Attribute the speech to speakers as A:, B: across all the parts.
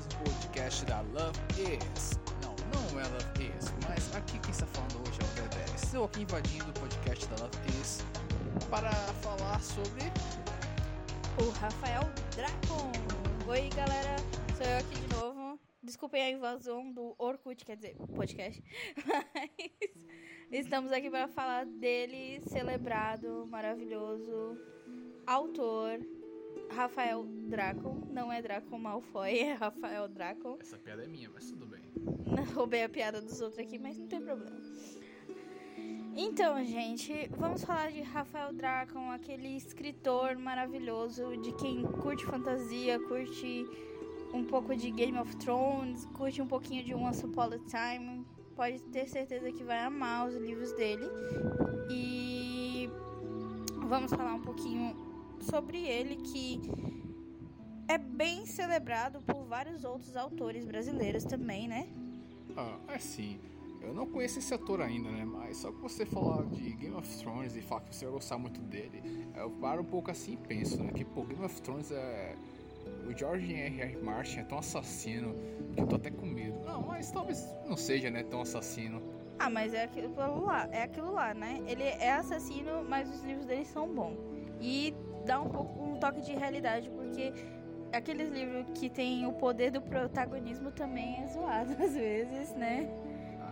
A: mais um podcast da Love Is. Não, não é Love Is, mas aqui quem está falando hoje é o Dedé. Estou aqui invadindo o podcast da Love Is para falar sobre.
B: O Rafael Dracon. Oi, galera, sou eu aqui de novo. Desculpem a invasão do Orkut, quer dizer, podcast. Mas estamos aqui para falar dele, celebrado, maravilhoso, autor, Rafael Dracon. Não é Dracon Malfoy, é Rafael Dracon.
A: Essa piada é minha, mas tudo bem.
B: Roubei a piada dos outros aqui, mas não tem problema. Então, gente, vamos falar de Rafael Dracon, aquele escritor maravilhoso de quem curte fantasia, curte um pouco de Game of Thrones, curte um pouquinho de Once Upon a Time. Pode ter certeza que vai amar os livros dele. E vamos falar um pouquinho sobre ele que é bem celebrado por vários outros autores brasileiros também, né?
A: Ah, é sim. Eu não conheço esse ator ainda, né? Mas só que você falar de Game of Thrones e falar que você vai gostar muito dele, eu paro um pouco assim e penso, né? Que pô, Game of Thrones é. O George R. R. Martin é tão assassino que eu tô até com medo. Não, mas talvez não seja, né? Tão assassino.
B: Ah, mas é aquilo lá, é aquilo lá, né? Ele é assassino, mas os livros dele são bons. E dá um pouco um toque de realidade, porque aqueles livros que tem o poder do protagonismo também é zoado às vezes, né?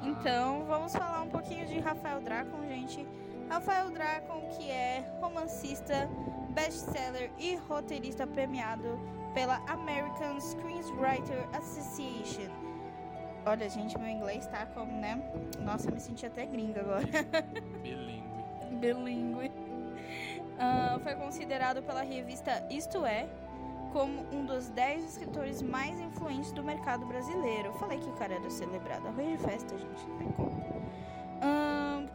B: Então, vamos falar um pouquinho de Rafael Dracon, gente. Rafael Dracon, que é romancista, best-seller e roteirista premiado pela American Screenwriter Association. Olha, gente, meu inglês tá como, né? Nossa, me senti até gringa agora.
A: Bilingue.
B: Bilingue. Uh, foi considerado pela revista Isto É como um dos 10 escritores mais influentes do mercado brasileiro. Falei que o cara era celebrado. Arroz de festa, gente. Não tem como.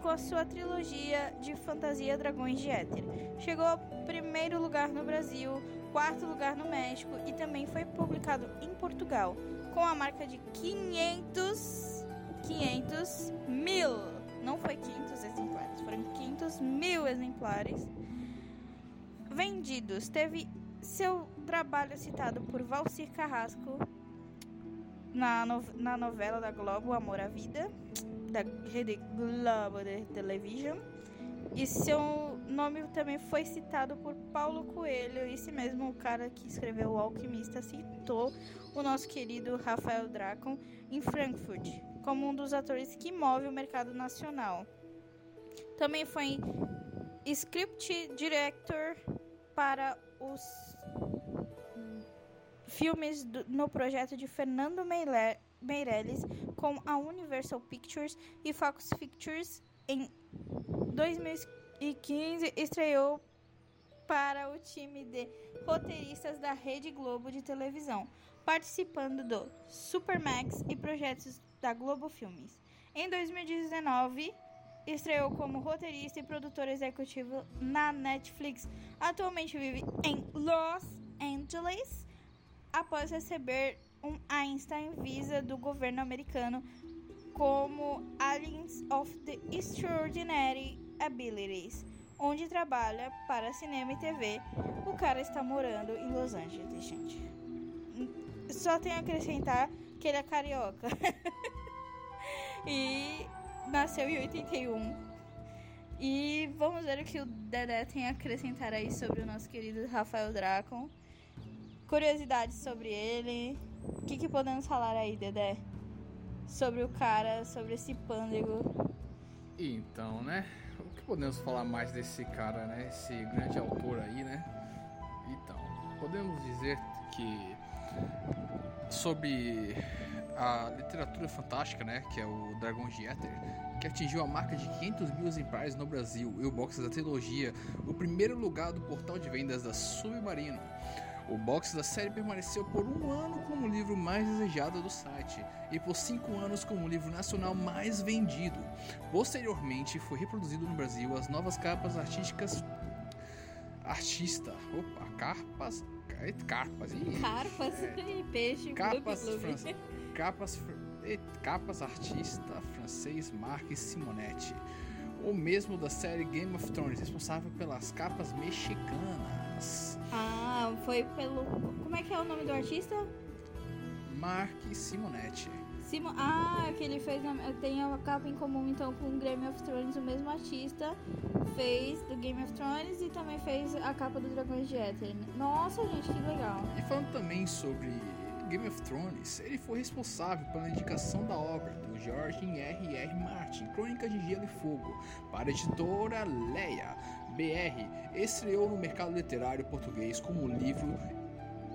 B: Com a sua trilogia de fantasia Dragões de Éter. Chegou ao primeiro lugar no Brasil, quarto lugar no México e também foi publicado em Portugal com a marca de 500 500 mil. Não foi 500 exemplares, foram 500 mil exemplares vendidos. Teve seu trabalho citado por Valcir Carrasco na, no, na novela da Globo Amor à Vida, da rede Globo de Television. E seu nome também foi citado por Paulo Coelho, esse mesmo cara que escreveu O Alquimista citou o nosso querido Rafael Dracon em Frankfurt como um dos atores que move o mercado nacional. Também foi script director para os filmes do, no projeto de Fernando Meirelles com a Universal Pictures e Fox Pictures em 2015 estreou para o time de roteiristas da Rede Globo de televisão, participando do Supermax e projetos da Globo Filmes. Em 2019, estreou como roteirista e produtor executivo na Netflix. Atualmente vive em Los Angeles após receber um Einstein Visa do governo americano como Aliens of the Extraordinary Abilities, onde trabalha para cinema e TV. O cara está morando em Los Angeles, gente. Só tenho a acrescentar que ele é carioca. e nasceu em 81. E vamos ver o que o Dedé tem a acrescentar aí sobre o nosso querido Rafael Dracon. Curiosidades sobre ele. O que, que podemos falar aí, Dedé? Sobre o cara, sobre esse pândego.
A: Então, né? O que podemos falar mais desse cara, né? Esse grande autor aí, né? Então, podemos dizer que sobre a literatura fantástica, né, que é o Dragões de Éter, que atingiu a marca de 500 mil exemplares no Brasil, e o box da trilogia, o primeiro lugar do portal de vendas da Submarino. O box da série permaneceu por um ano como o livro mais desejado do site e por cinco anos como o livro nacional mais vendido. Posteriormente, foi reproduzido no Brasil as novas capas artísticas. Artista, opa, carpas, carpas
B: e carpas é, e peixe,
A: capas, clube, clube. capas, capas artista francês Marc Simonetti, o mesmo da série Game of Thrones, responsável pelas capas mexicanas.
B: Ah, foi pelo. Como é que é o nome do artista?
A: Mark Simonetti.
B: Simo... Ah, que ele fez. Tem a capa em comum então com o Game of Thrones. O mesmo artista fez do Game of Thrones e também fez a capa do Dragões de Éter. Nossa, gente, que legal.
A: E falando também sobre Game of Thrones, ele foi responsável pela indicação da obra do George R. R. Martin, Crônicas de Gelo e Fogo, para a editora Leia BR. Estreou no mercado literário português como livro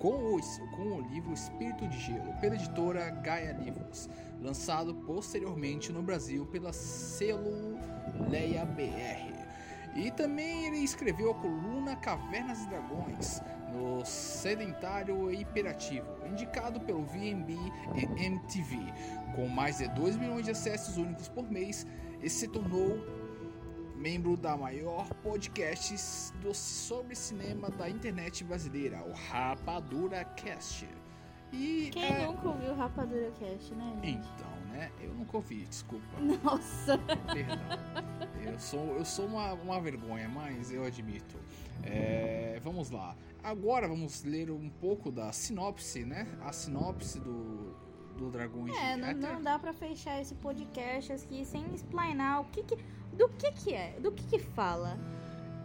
A: com o, com o livro Espírito de Gelo, pela editora Gaia Livros, lançado posteriormente no Brasil pela selo Leia BR. E também ele escreveu a coluna Cavernas e Dragões, no Sedentário e Imperativo, indicado pelo VMB e MTV. Com mais de 2 milhões de acessos únicos por mês, e se tornou membro da maior podcast do, sobre cinema da internet brasileira, o Rapadura Cast. E
B: Quem
A: é,
B: nunca ouviu Rapadura Cast, né, gente?
A: então, né? Eu nunca ouvi, desculpa.
B: Nossa.
A: Perdão. Eu sou, eu sou uma, uma vergonha, mas eu admito. É, vamos lá. Agora vamos ler um pouco da sinopse, né? A sinopse do, do Dragões
B: É,
A: de
B: não,
A: Éter.
B: não dá pra fechar esse podcast aqui sem explanar o que que, do que que é, do que que fala,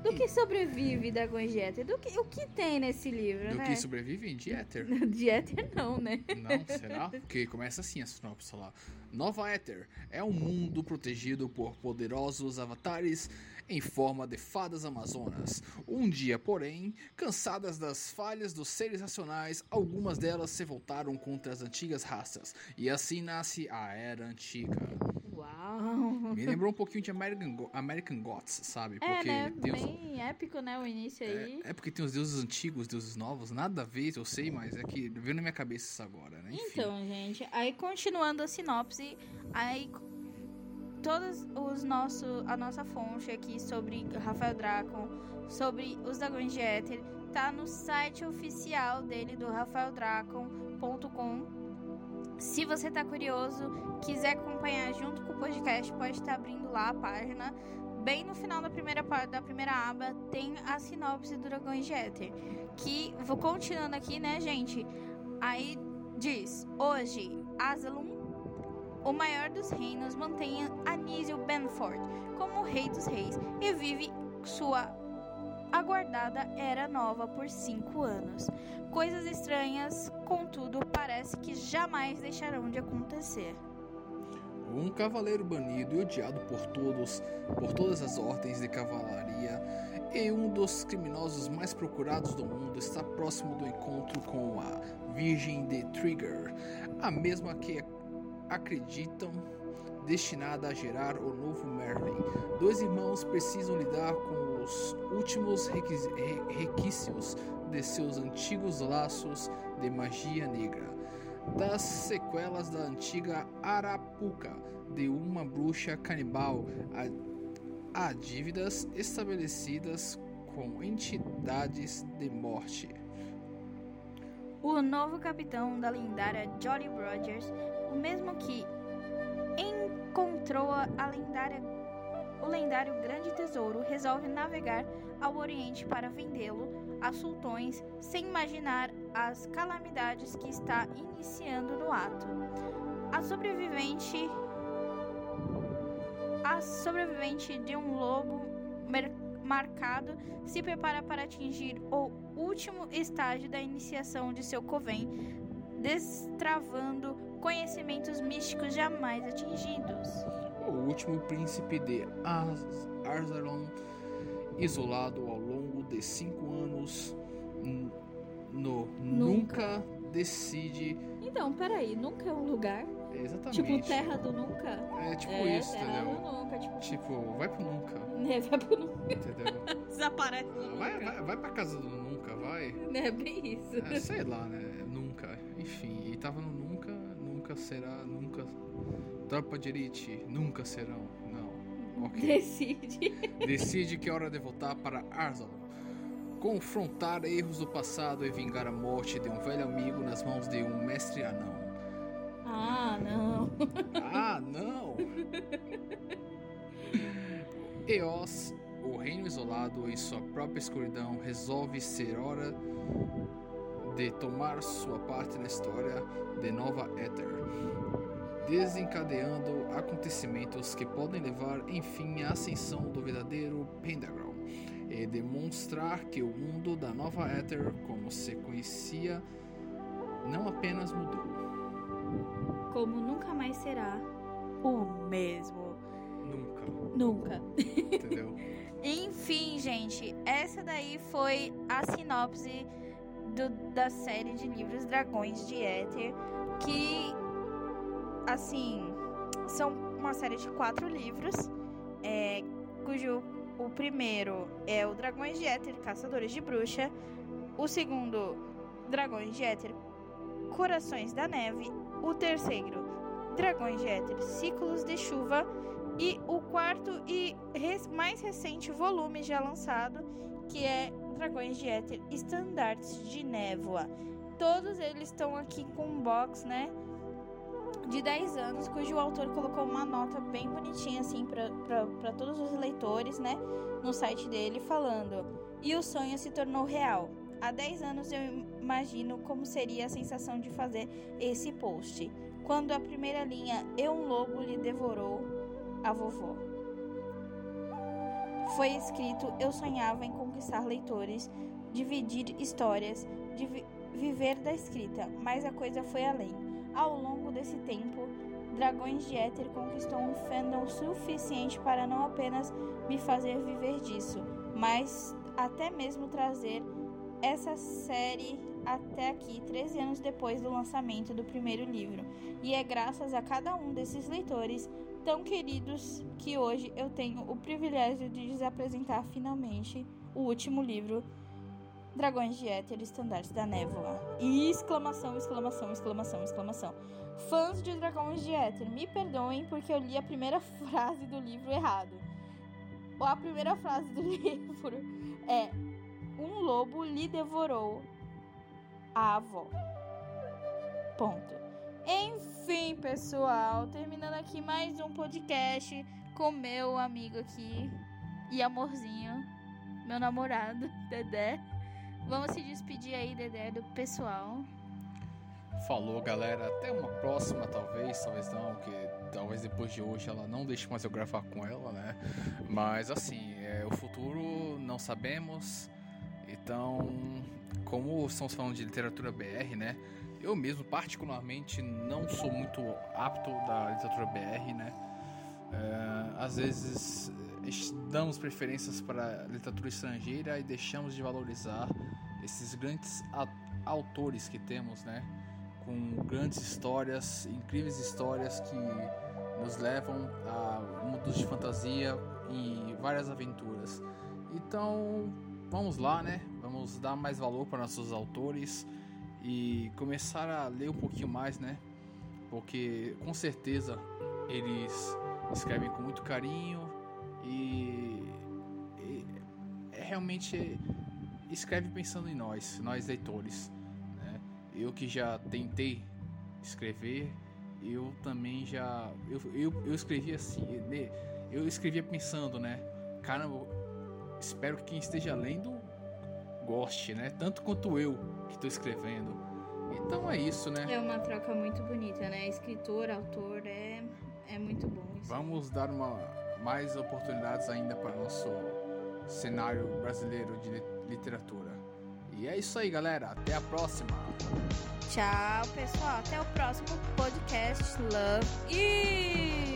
B: do que sobrevive de Éter, do que, o que tem nesse livro,
A: Do
B: né?
A: que sobrevivem de Éter.
B: De Éter não, né?
A: Não, será? Porque começa assim a sinopse lá. Nova Éter é um mundo protegido por poderosos avatares em forma de fadas amazonas. Um dia, porém, cansadas das falhas dos seres racionais, algumas delas se voltaram contra as antigas raças. E assim nasce a Era Antiga.
B: Uau.
A: Me lembrou um pouquinho de American, Go- American Gods, sabe?
B: É,
A: Porque
B: né?
A: tem os-
B: Bem épico, né? O início aí.
A: é, é porque tem os deuses antigos, deuses novos, nada a ver, eu sei, mas é que veio na minha cabeça isso agora, né? Enfim.
B: Então, gente, aí continuando a sinopse, aí todos os nosso, a nossa fonte aqui sobre Rafael Dracon, sobre os dragões de Éter, tá no site oficial dele do rafaeldracon.com. Se você tá curioso, quiser acompanhar junto com o podcast, pode estar abrindo lá a página. Bem no final da primeira da primeira aba tem a sinopse do Dragões de Éter, que vou continuando aqui, né, gente? Aí diz: Hoje, Aslan, o maior dos reinos, mantém Anísio Benford como rei dos reis e vive sua aguardada era nova por cinco anos. Coisas estranhas, contudo, parece que jamais deixarão de acontecer.
A: Um cavaleiro banido e odiado por todos, por todas as ordens de cavalaria, e um dos criminosos mais procurados do mundo está próximo do encontro com a Virgem de Trigger, a mesma que acreditam destinada a gerar o novo Merlin. Dois irmãos precisam lidar com os últimos requis- re- requisitos de seus antigos laços de magia negra das sequelas da antiga Arapuca, de uma bruxa canibal, a, a dívidas estabelecidas com entidades de morte.
B: O novo capitão da lendária Jolly Rogers, o mesmo que encontrou a lendária, o lendário Grande Tesouro, resolve navegar ao Oriente para vendê-lo a sultões sem imaginar as calamidades que está iniciando no ato. A sobrevivente a sobrevivente de um lobo marcado se prepara para atingir o último estágio da iniciação de seu coven, destravando conhecimentos místicos jamais atingidos.
A: O último príncipe de Arzalon, isolado ao longo de cinco anos, no
B: Nunca.
A: nunca decide
B: Então, peraí, nunca é um lugar?
A: exatamente.
B: Tipo, terra do nunca?
A: É tipo
B: é,
A: isso,
B: terra
A: entendeu?
B: do nunca, tipo,
A: Tipo, vai pro nunca,
B: né, vai pro nunca,
A: entendeu?
B: desaparece do nunca.
A: Vai, vai, vai pra casa do nunca, vai.
B: É bem isso.
A: É, sei lá, né? Nunca. Enfim, e tava no nunca, nunca será, nunca. Tropa de elite, nunca serão. Não. Ok.
B: Decide.
A: Decide que é hora de voltar para Arzalon. Confrontar erros do passado e vingar a morte de um velho amigo nas mãos de um mestre anão.
B: Ah, não.
A: Ah, não! Eos, o reino isolado em sua própria escuridão, resolve ser hora de tomar sua parte na história de Nova Éter, desencadeando acontecimentos que podem levar, enfim, à ascensão do verdadeiro Pentagram e demonstrar que o mundo da Nova Éter, como se conhecia, não apenas mudou,
B: Como nunca mais será o mesmo.
A: nunca,
B: Nunca.
A: entendeu?
B: Enfim, gente, essa daí foi a sinopse do- da série de livros Dragões de Éter, que, assim, são uma série de quatro livros, é, cujo o primeiro é o Dragões de Éter, Caçadores de Bruxa, o segundo, Dragões de Éter, Corações da Neve, o terceiro, Dragões de Éter, Ciclos de Chuva, e o quarto e res- mais recente volume já lançado, que é Dragões de Éter Estandartes de Névoa. Todos eles estão aqui com um box, né? De 10 anos, cujo autor colocou uma nota bem bonitinha, assim, para todos os leitores, né? No site dele, falando: E o sonho se tornou real. Há 10 anos eu imagino como seria a sensação de fazer esse post. Quando a primeira linha E um lobo lhe devorou a vovó. Foi escrito: Eu sonhava em conquistar leitores, dividir histórias, viver da escrita, mas a coisa foi além. Ao longo desse tempo, Dragões de Éter conquistou um fandom suficiente para não apenas me fazer viver disso, mas até mesmo trazer essa série até aqui, 13 anos depois do lançamento do primeiro livro. E é graças a cada um desses leitores tão queridos que hoje eu tenho o privilégio de lhes apresentar finalmente o último livro, Dragões de Éter, Estandartes da Névoa. E exclamação, exclamação, exclamação, exclamação. Fãs de Dragões de Éter, me perdoem porque eu li a primeira frase do livro errado. A primeira frase do livro é: Um lobo lhe devorou a avó. Ponto. Enfim, pessoal, terminando aqui mais um podcast com meu amigo aqui e amorzinho, meu namorado, Dedé. Vamos se despedir aí, Dedé, do pessoal.
A: Falou, galera. Até uma próxima, talvez, talvez não, que talvez depois de hoje ela não deixe mais eu gravar com ela, né? Mas assim, é, o futuro não sabemos. Então, como estamos falando de literatura BR, né? Eu mesmo, particularmente, não sou muito apto da literatura BR, né? É, às vezes damos preferências para literatura estrangeira e deixamos de valorizar esses grandes a- autores que temos, né? Com grandes histórias, incríveis histórias que nos levam a mundos de fantasia e várias aventuras. Então, vamos lá, né? Vamos dar mais valor para nossos autores e começar a ler um pouquinho mais, né? Porque com certeza eles escrevem com muito carinho e, e é realmente escreve pensando em nós, nós leitores. Né? Eu que já tentei escrever, eu também já eu, eu, eu escrevi assim, né? eu escrevia pensando, né? Caramba, espero que quem esteja lendo goste, né? Tanto quanto eu que estou escrevendo. Então é isso, né?
B: É uma troca muito bonita, né? Escritor, autor, é, é muito bom isso.
A: Vamos dar uma, mais oportunidades ainda para o nosso cenário brasileiro de li- literatura. E é isso aí, galera. Até a próxima.
B: Tchau, pessoal. Até o próximo podcast. Love e